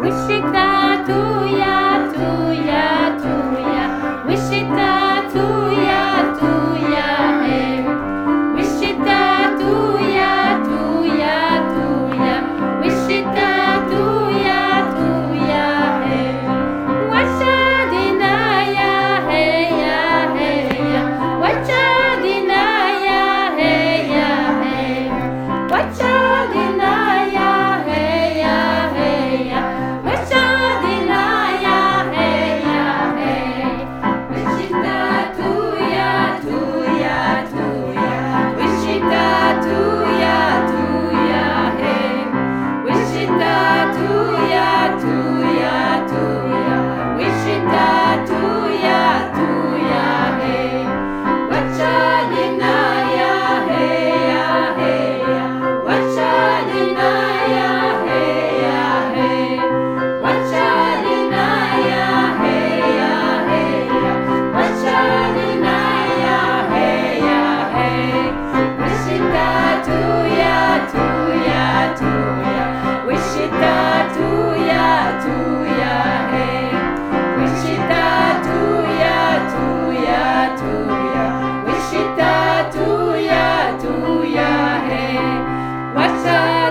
To